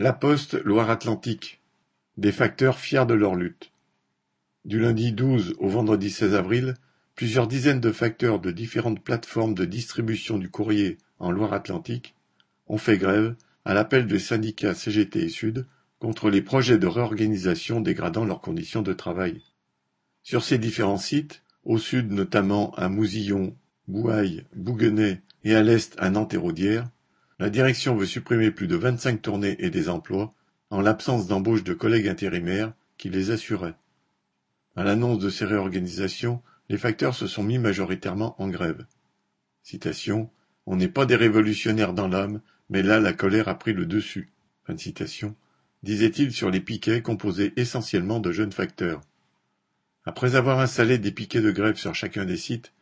La Poste Loire-Atlantique, des facteurs fiers de leur lutte. Du lundi 12 au vendredi 16 avril, plusieurs dizaines de facteurs de différentes plateformes de distribution du courrier en Loire-Atlantique ont fait grève à l'appel des syndicats CGT et Sud contre les projets de réorganisation dégradant leurs conditions de travail. Sur ces différents sites, au sud notamment à Mousillon, Bouaille, Bouguenais et à l'est à Nantes-et-Rodière, la direction veut supprimer plus de vingt-cinq tournées et des emplois, en l'absence d'embauche de collègues intérimaires qui les assuraient. À l'annonce de ces réorganisations, les facteurs se sont mis majoritairement en grève. Citation On n'est pas des révolutionnaires dans l'âme, mais là la colère a pris le dessus. Fin de citation. Disait-il sur les piquets composés essentiellement de jeunes facteurs. Après avoir installé des piquets de grève sur chacun des sites,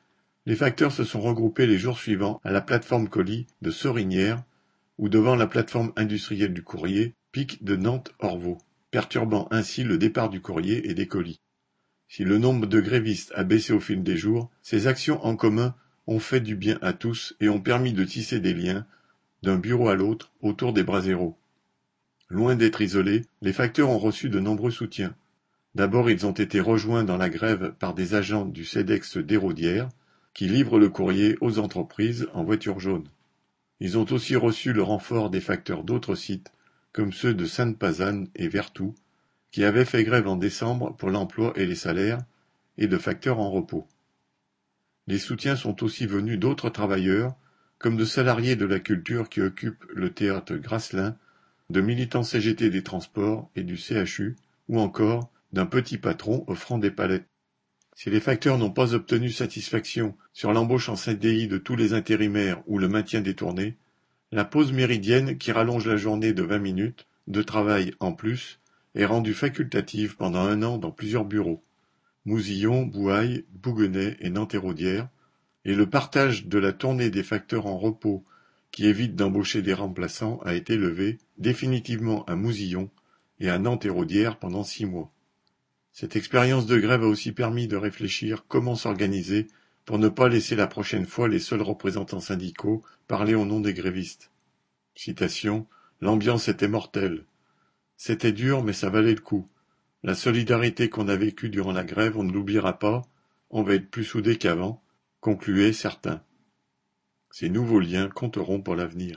les facteurs se sont regroupés les jours suivants à la plateforme colis de Sorinière ou devant la plateforme industrielle du courrier, Pic de Nantes-Orvaux, perturbant ainsi le départ du courrier et des colis. Si le nombre de grévistes a baissé au fil des jours, ces actions en commun ont fait du bien à tous et ont permis de tisser des liens, d'un bureau à l'autre, autour des bras zéro. Loin d'être isolés, les facteurs ont reçu de nombreux soutiens. D'abord ils ont été rejoints dans la grève par des agents du CEDEX d'Héraudière, qui livrent le courrier aux entreprises en voiture jaune. Ils ont aussi reçu le renfort des facteurs d'autres sites, comme ceux de Sainte-Pazanne et Vertou, qui avaient fait grève en décembre pour l'emploi et les salaires, et de facteurs en repos. Les soutiens sont aussi venus d'autres travailleurs, comme de salariés de la culture qui occupent le théâtre Grasselin, de militants CGT des transports et du CHU, ou encore d'un petit patron offrant des palettes. Si les facteurs n'ont pas obtenu satisfaction sur l'embauche en CDI de tous les intérimaires ou le maintien des tournées, la pause méridienne qui rallonge la journée de vingt minutes de travail en plus est rendue facultative pendant un an dans plusieurs bureaux Mousillon, Bouaille, Bouguenais et Nantes-et-Rodière, et le partage de la tournée des facteurs en repos qui évite d'embaucher des remplaçants a été levé définitivement à Mousillon et à Nantes-et-Rodière pendant six mois. Cette expérience de grève a aussi permis de réfléchir comment s'organiser pour ne pas laisser la prochaine fois les seuls représentants syndicaux parler au nom des grévistes. Citation L'ambiance était mortelle. C'était dur, mais ça valait le coup. La solidarité qu'on a vécue durant la grève, on ne l'oubliera pas. On va être plus soudés qu'avant, concluaient certains. Ces nouveaux liens compteront pour l'avenir.